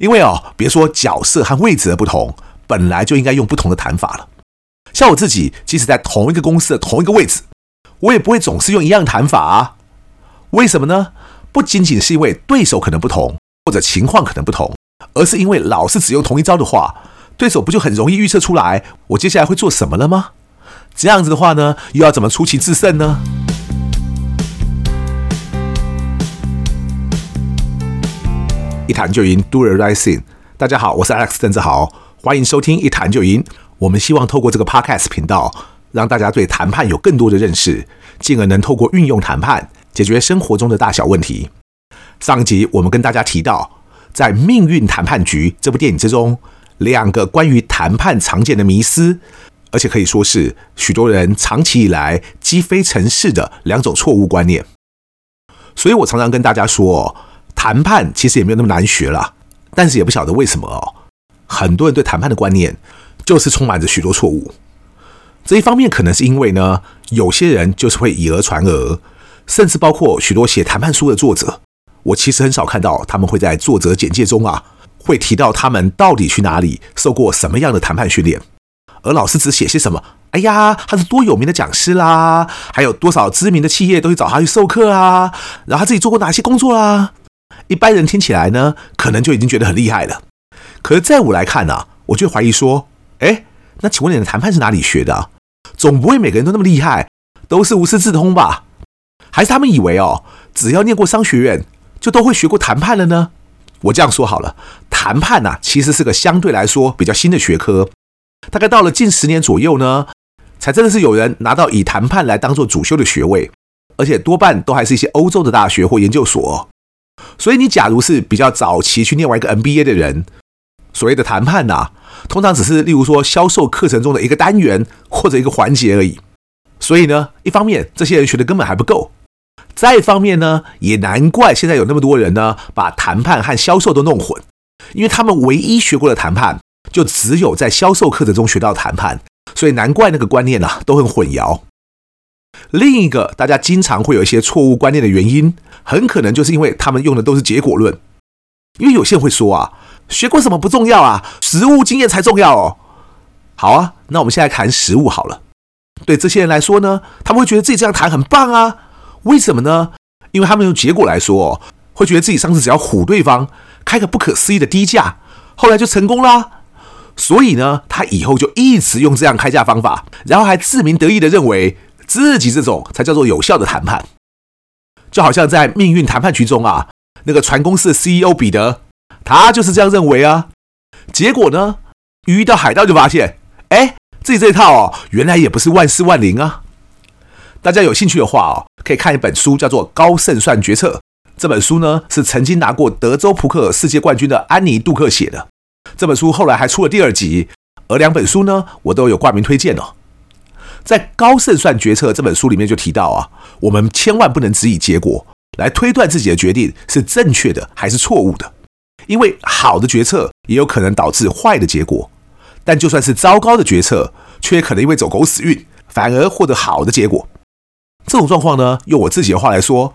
因为哦，别说角色和位置的不同，本来就应该用不同的谈法了。像我自己，即使在同一个公司的同一个位置，我也不会总是用一样的谈法啊。为什么呢？不仅仅是因为对手可能不同，或者情况可能不同，而是因为老是只用同一招的话，对手不就很容易预测出来我接下来会做什么了吗？这样子的话呢，又要怎么出奇制胜呢？一谈就赢，Do the right thing。大家好，我是 Alex 郑志豪，欢迎收听一谈就赢。我们希望透过这个 Podcast 频道，让大家对谈判有更多的认识，进而能透过运用谈判解决生活中的大小问题。上一集我们跟大家提到，在《命运谈判局》这部电影之中，两个关于谈判常见的迷思，而且可以说是许多人长期以来积非成是的两种错误观念。所以我常常跟大家说。谈判其实也没有那么难学啦，但是也不晓得为什么哦，很多人对谈判的观念就是充满着许多错误。这一方面可能是因为呢，有些人就是会以讹传讹，甚至包括许多写谈判书的作者，我其实很少看到他们会在作者简介中啊，会提到他们到底去哪里受过什么样的谈判训练，而老师只写些什么，哎呀，他是多有名的讲师啦，还有多少知名的企业都去找他去授课啊，然后他自己做过哪些工作啦。一般人听起来呢，可能就已经觉得很厉害了。可是在我来看呢、我就怀疑说，哎，那请问你的谈判是哪里学的？总不会每个人都那么厉害，都是无师自通吧？还是他们以为哦，只要念过商学院，就都会学过谈判了呢？我这样说好了，谈判呐、啊，其实是个相对来说比较新的学科，大概到了近十年左右呢，才真的是有人拿到以谈判来当做主修的学位，而且多半都还是一些欧洲的大学或研究所。所以，你假如是比较早期去念完一个 MBA 的人，所谓的谈判呐、通常只是例如说销售课程中的一个单元或者一个环节而已。所以呢，一方面这些人学的根本还不够，再一方面呢，也难怪现在有那么多人呢把谈判和销售都弄混，因为他们唯一学过的谈判就只有在销售课程中学到谈判，所以难怪那个观念啊都很混淆。另一个大家经常会有一些错误观念的原因，很可能就是因为他们用的都是结果论。因为有些人会说啊，学过什么不重要啊，实物经验才重要哦。好啊，那我们现在谈实物好了。对这些人来说呢，他们会觉得自己这样谈很棒啊。为什么呢？因为他们用结果来说，会觉得自己上次只要唬对方，开个不可思议的低价，后来就成功啦。所以呢，他以后就一直用这样开价方法，然后还自鸣得意的认为。自己这种才叫做有效的谈判，就好像在命运谈判局中啊，那个船公司的 CEO 彼得，他就是这样认为啊。结果呢，遇到海盗就发现，哎，自己这一套哦，原来也不是万事万灵啊。大家有兴趣的话哦，可以看一本书，叫做《高胜算决策》。这本书呢，是曾经拿过德州扑克世界冠军的安妮杜克写的。这本书后来还出了第二集，而两本书呢，我都有挂名推荐哦。在《高胜算决策》这本书里面就提到啊，我们千万不能只以结果来推断自己的决定是正确的还是错误的，因为好的决策也有可能导致坏的结果，但就算是糟糕的决策，却可能因为走狗屎运，反而获得好的结果。这种状况呢，用我自己的话来说，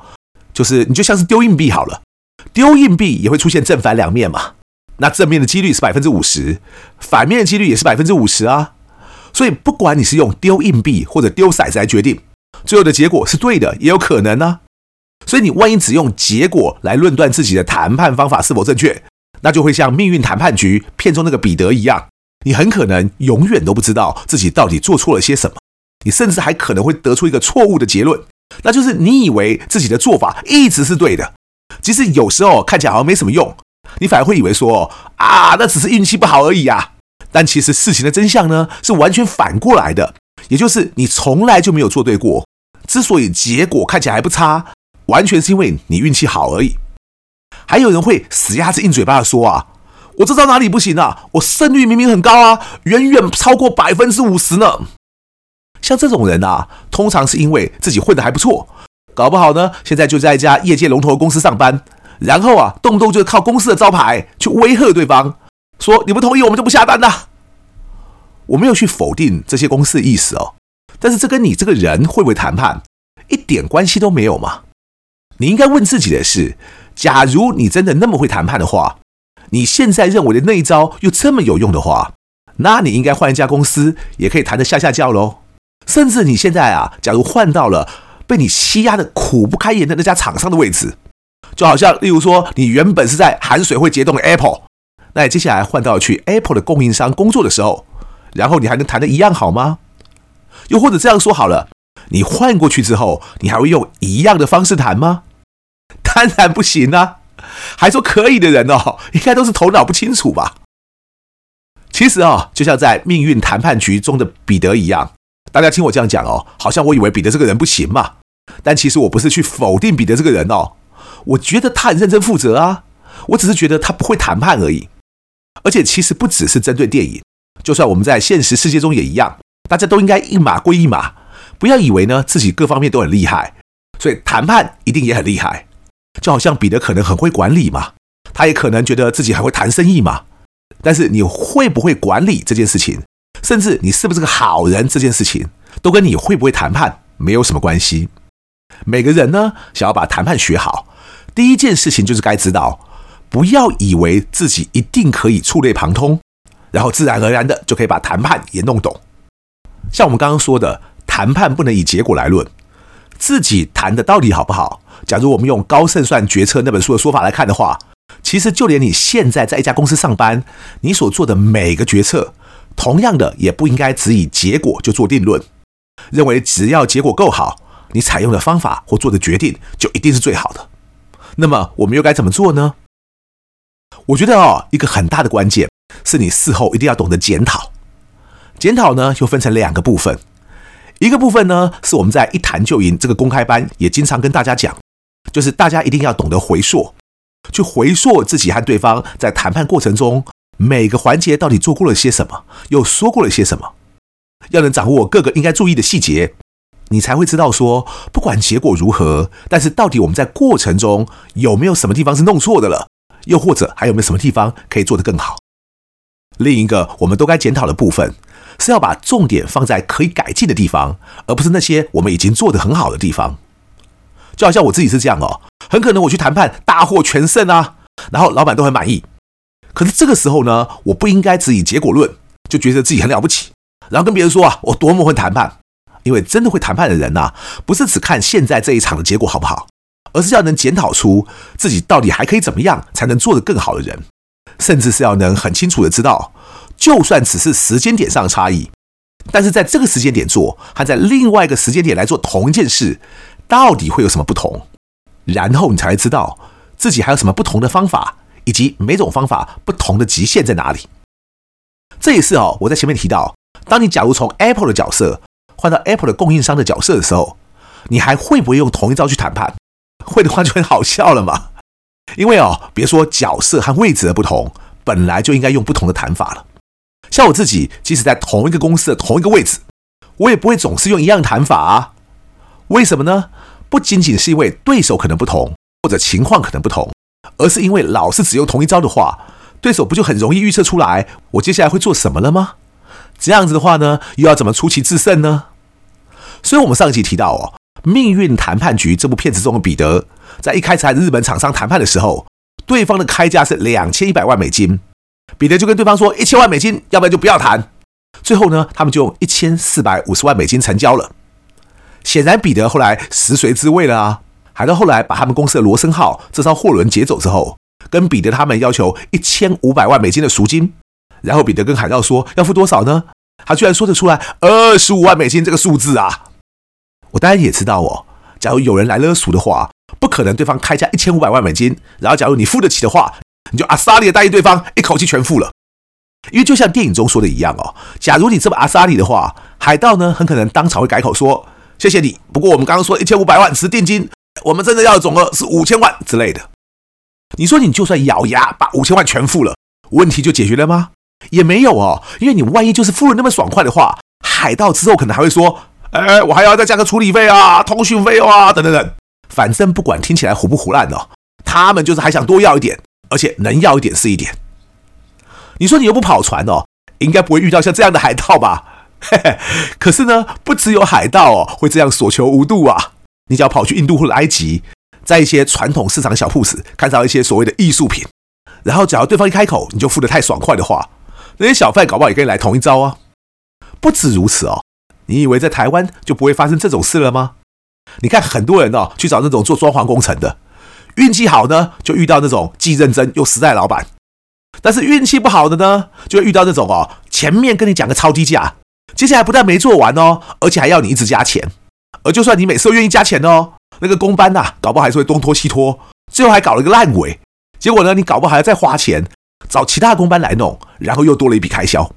就是你就像是丢硬币好了，丢硬币也会出现正反两面嘛，那正面的几率是百分之五十，反面的几率也是百分之五十啊。所以，不管你是用丢硬币或者丢骰子来决定，最后的结果是对的，也有可能呢。所以，你万一只用结果来论断自己的谈判方法是否正确，那就会像命运谈判局片中那个彼得一样，你很可能永远都不知道自己到底做错了些什么。你甚至还可能会得出一个错误的结论，那就是你以为自己的做法一直是对的，即使有时候看起来好像没什么用，你反而会以为说啊，那只是运气不好而已啊。但其实事情的真相呢，是完全反过来的，也就是你从来就没有做对过。之所以结果看起来还不差，完全是因为你运气好而已。还有人会死鸭子硬嘴巴的说啊，我这招哪里不行啊？我胜率明明很高啊，远远超过百分之五十呢。像这种人啊，通常是因为自己混得还不错，搞不好呢，现在就在一家业界龙头的公司上班，然后啊，动不动就靠公司的招牌去威吓对方。说你不同意，我们就不下单了。我没有去否定这些公司的意思哦，但是这跟你这个人会不会谈判一点关系都没有嘛？你应该问自己的是：假如你真的那么会谈判的话，你现在认为的那一招又这么有用的话，那你应该换一家公司，也可以谈得下下叫喽。甚至你现在啊，假如换到了被你欺压的苦不堪言的那家厂商的位置，就好像例如说，你原本是在含水会结冻的 Apple，那你接下来换到去 Apple 的供应商工作的时候，然后你还能谈得一样好吗？又或者这样说好了，你换过去之后，你还会用一样的方式谈吗？当然不行啊！还说可以的人哦，应该都是头脑不清楚吧？其实啊，就像在命运谈判局中的彼得一样，大家听我这样讲哦，好像我以为彼得这个人不行嘛。但其实我不是去否定彼得这个人哦，我觉得他很认真负责啊，我只是觉得他不会谈判而已。而且其实不只是针对电影，就算我们在现实世界中也一样，大家都应该一码归一码，不要以为呢自己各方面都很厉害，所以谈判一定也很厉害。就好像彼得可能很会管理嘛，他也可能觉得自己很会谈生意嘛。但是你会不会管理这件事情，甚至你是不是个好人这件事情，都跟你会不会谈判没有什么关系。每个人呢，想要把谈判学好，第一件事情就是该知道，不要以为自己一定可以触类旁通，然后自然而然的就可以把谈判也弄懂。像我们刚刚说的，谈判不能以结果来论，自己谈的到底好不好？假如我们用《高胜算决策》那本书的说法来看的话，其实就连你现在在一家公司上班，你所做的每个决策，同样的也不应该只以结果就做定论，认为只要结果够好，你采用的方法或做的决定就一定是最好的。那么我们又该怎么做呢？我觉得哦，一个很大的关键是你事后一定要懂得检讨。检讨呢，又分成两个部分，一个部分呢是我们在一谈就赢这个公开班也经常跟大家讲。就是大家一定要懂得回溯，去回溯自己和对方在谈判过程中每个环节到底做过了些什么，又说过了些什么，要能掌握各个应该注意的细节，你才会知道说，不管结果如何，但是到底我们在过程中有没有什么地方是弄错的了，又或者还有没有什么地方可以做得更好。另一个我们都该检讨的部分，是要把重点放在可以改进的地方，而不是那些我们已经做得很好的地方。就好像我自己是这样哦，很可能我去谈判大获全胜啊，然后老板都很满意。可是这个时候呢，我不应该只以结果论，就觉得自己很了不起，然后跟别人说啊，我多么会谈判。因为真的会谈判的人呐，不是只看现在这一场的结果好不好，而是要能检讨出自己到底还可以怎么样才能做得更好的人，甚至是要能很清楚的知道，就算只是时间点上的差异，但是在这个时间点做，还在另外一个时间点来做同一件事。到底会有什么不同？然后你才会知道自己还有什么不同的方法，以及每种方法不同的极限在哪里。这也是哦，我在前面提到，当你假如从 Apple 的角色换到 Apple 的供应商的角色的时候，你还会不会用同一招去谈判？会的话就很好笑了嘛。因为哦，别说角色和位置的不同，本来就应该用不同的谈法了。像我自己，即使在同一个公司的同一个位置，我也不会总是用一样的谈法啊。为什么呢？不仅仅是因为对手可能不同，或者情况可能不同，而是因为老是只用同一招的话，对手不就很容易预测出来我接下来会做什么了吗？这样子的话呢，又要怎么出奇制胜呢？所以，我们上一集提到哦，《命运谈判局》这部片子中的彼得，在一开始和日本厂商谈判的时候，对方的开价是两千一百万美金，彼得就跟对方说一千万美金，要不然就不要谈。最后呢，他们就用一千四百五十万美金成交了。显然，彼得后来食髓知味了啊！海盗后来把他们公司的罗森号这艘货轮劫走之后，跟彼得他们要求一千五百万美金的赎金。然后彼得跟海盗说要付多少呢？他居然说得出来二十五万美金这个数字啊！我当然也知道哦，假如有人来勒赎的话，不可能对方开价一千五百万美金，然后假如你付得起的话，你就阿萨利的答应对方一口气全付了。因为就像电影中说的一样哦，假如你这么阿萨利的话，海盗呢很可能当场会改口说。谢谢你。不过我们刚刚说一千五百万是定金，我们真的要的总额是五千万之类的。你说你就算咬牙把五千万全付了，问题就解决了吗？也没有哦，因为你万一就是付了那么爽快的话，海盗之后可能还会说：“哎，我还要再加个处理费啊、通讯费啊，等等等。”反正不管听起来唬不唬烂哦，他们就是还想多要一点，而且能要一点是一点。你说你又不跑船哦，应该不会遇到像这样的海盗吧？嘿嘿，可是呢，不只有海盗哦会这样所求无度啊！你只要跑去印度或者埃及，在一些传统市场小铺子看到一些所谓的艺术品，然后只要对方一开口，你就付得太爽快的话，那些小贩搞不好也跟你来同一招啊。不止如此哦，你以为在台湾就不会发生这种事了吗？你看很多人哦去找那种做装潢工程的，运气好呢就遇到那种既认真又实在的老板，但是运气不好的呢，就会遇到那种哦前面跟你讲个超低价，接下来不但没做完哦，而且还要你一直加钱，而就算你每次都愿意加钱哦，那个工班呐、啊，搞不好还是会东拖西拖，最后还搞了一个烂尾，结果呢你搞不好还要再花钱找其他工班来弄，然后又多了一笔开销，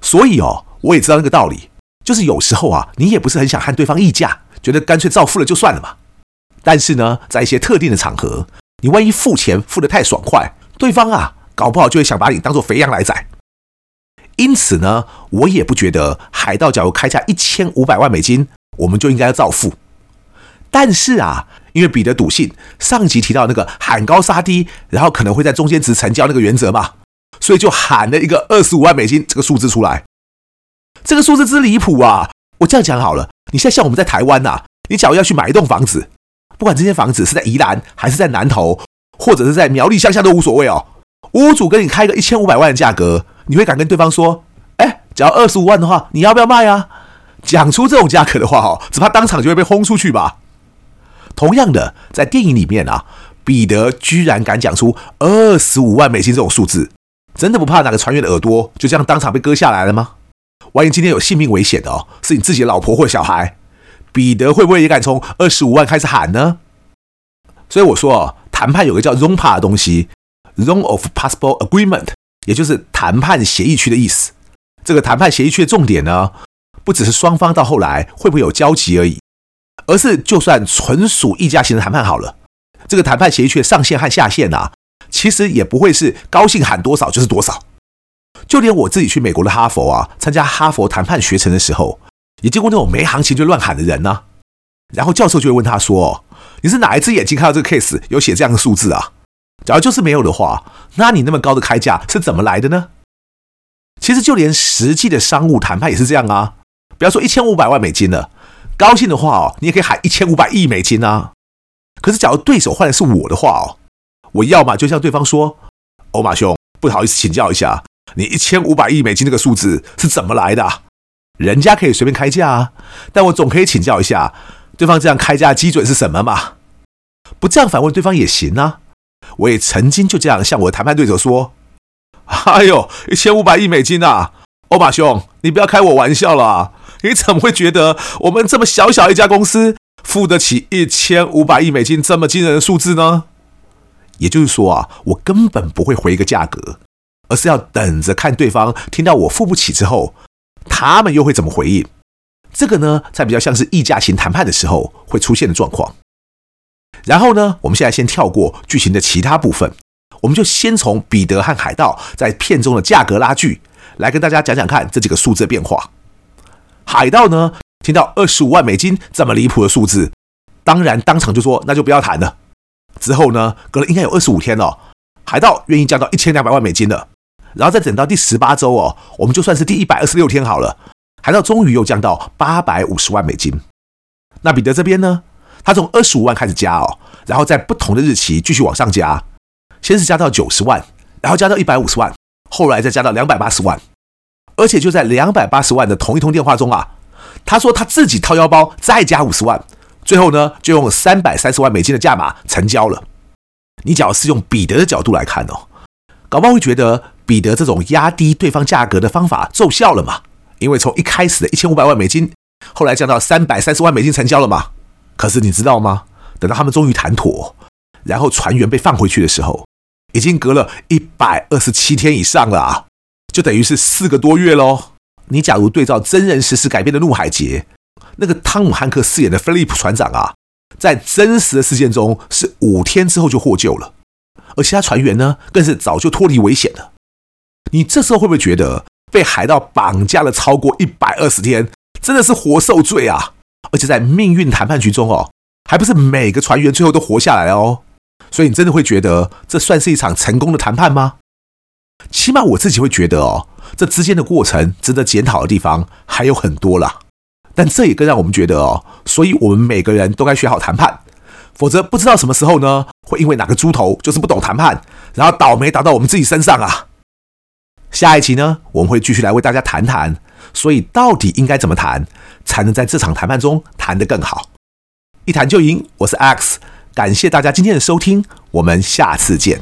所以哦。我也知道那个道理，就是有时候啊，你也不是很想和对方议价，觉得干脆照付了就算了嘛。但是呢，在一些特定的场合，你万一付钱付得太爽快，对方啊，搞不好就会想把你当做肥羊来宰。因此呢，我也不觉得海盗假如开价一千五百万美金，我们就应该要照付。但是啊，因为彼得笃信上集提到那个喊高杀低，然后可能会在中间值成交那个原则嘛，所以就喊了一个二十五万美金这个数字出来。这个数字之离谱啊！我这样讲好了，你现在像我们在台湾呐，你假如要去买一栋房子，不管这间房子是在宜兰还是在南投，或者是在苗栗乡下都无所谓哦。屋主跟你开个一千五百万的价格，你会敢跟对方说：“哎，只要二十五万的话，你要不要卖啊？”讲出这种价格的话哦，只怕当场就会被轰出去吧。同样的，在电影里面啊，彼得居然敢讲出二十五万美金这种数字，真的不怕哪个船员的耳朵就这样当场被割下来了吗？万一今天有性命危险的哦，是你自己的老婆或小孩，彼得会不会也敢从二十五万开始喊呢？所以我说哦，谈判有个叫 ROMPA 的东西，Zone of Possible Agreement，也就是谈判协议区的意思。这个谈判协议区的重点呢，不只是双方到后来会不会有交集而已，而是就算纯属议价型的谈判好了，这个谈判协议区的上限和下限啊，其实也不会是高兴喊多少就是多少。就连我自己去美国的哈佛啊，参加哈佛谈判学程的时候，也见过那种没行情就乱喊的人呢、然后教授就会问他说：“你是哪一只眼睛看到这个 case 有写这样的数字啊？假如就是没有的话，那你那么高的开价是怎么来的呢？”其实就连实际的商务谈判也是这样啊。不要说一千五百万美金了，高兴的话哦，你也可以喊一千五百亿美金啊。可是假如对手换的是我的话哦，我要么就向对方说：“欧马兄，不好意思，请教一下。”你一千五百亿美金这个数字是怎么来的？人家可以随便开价啊，但我总可以请教一下，对方这样开价基准是什么嘛？不这样反问对方也行啊。我也曾经就这样向我的谈判对手说：“哎呦，一千五百亿美金啊，欧马兄，你不要开我玩笑了。你怎么会觉得我们这么小小一家公司付得起一千五百亿美金这么惊人的数字呢？也就是说啊，我根本不会回一个价格。”而是要等着看对方听到我付不起之后，他们又会怎么回应？这个呢，才比较像是议价型谈判的时候会出现的状况。然后呢，我们现在先跳过剧情的其他部分，我们就先从彼得和海盗在片中的价格拉锯来跟大家讲讲看这几个数字的变化。海盗呢，听到二十五万美金这么离谱的数字，当然当场就说那就不要谈了。之后呢，隔了应该有二十五天了，海盗愿意降到一千两百万美金了。然后再等到第十八周哦，我们就算是第一百二十六天好了，海盗终于又降到八百五十万美金。那彼得这边呢？他从二十五万开始加哦，然后在不同的日期继续往上加，先是加到九十万，然后加到一百五十万，后来再加到两百八十万。而且就在两百八十万的同一通电话中啊，他说他自己掏腰包再加五十万，最后呢就用三百三十万美金的价码成交了。你只要是用彼得的角度来看哦，搞不好会觉得。彼得这种压低对方价格的方法奏效了嘛？因为从一开始的一千五百万美金，后来降到三百三十万美金成交了嘛？可是你知道吗？等到他们终于谈妥，然后船员被放回去的时候，已经隔了一百二十七天以上了啊，就等于是四个多月喽。你假如对照真人实时改编的《怒海劫》，那个汤姆汉克饰演的菲利普船长啊，在真实的事件中是五天之后就获救了，而其他船员呢，更是早就脱离危险了。你这时候会不会觉得被海盗绑架了超过一百二十天，真的是活受罪啊？而且在命运谈判局中哦，还不是每个船员最后都活下来哦。所以你真的会觉得这算是一场成功的谈判吗？起码我自己会觉得哦，这之间的过程值得检讨的地方还有很多啦。但这也更让我们觉得哦，所以我们每个人都该学好谈判，否则不知道什么时候呢，会因为哪个猪头就是不懂谈判，然后倒霉打到我们自己身上啊。下一期呢，我们会继续来为大家谈谈，所以到底应该怎么谈，才能在这场谈判中谈得更好？一谈就赢，我是 X，感谢大家今天的收听，我们下次见。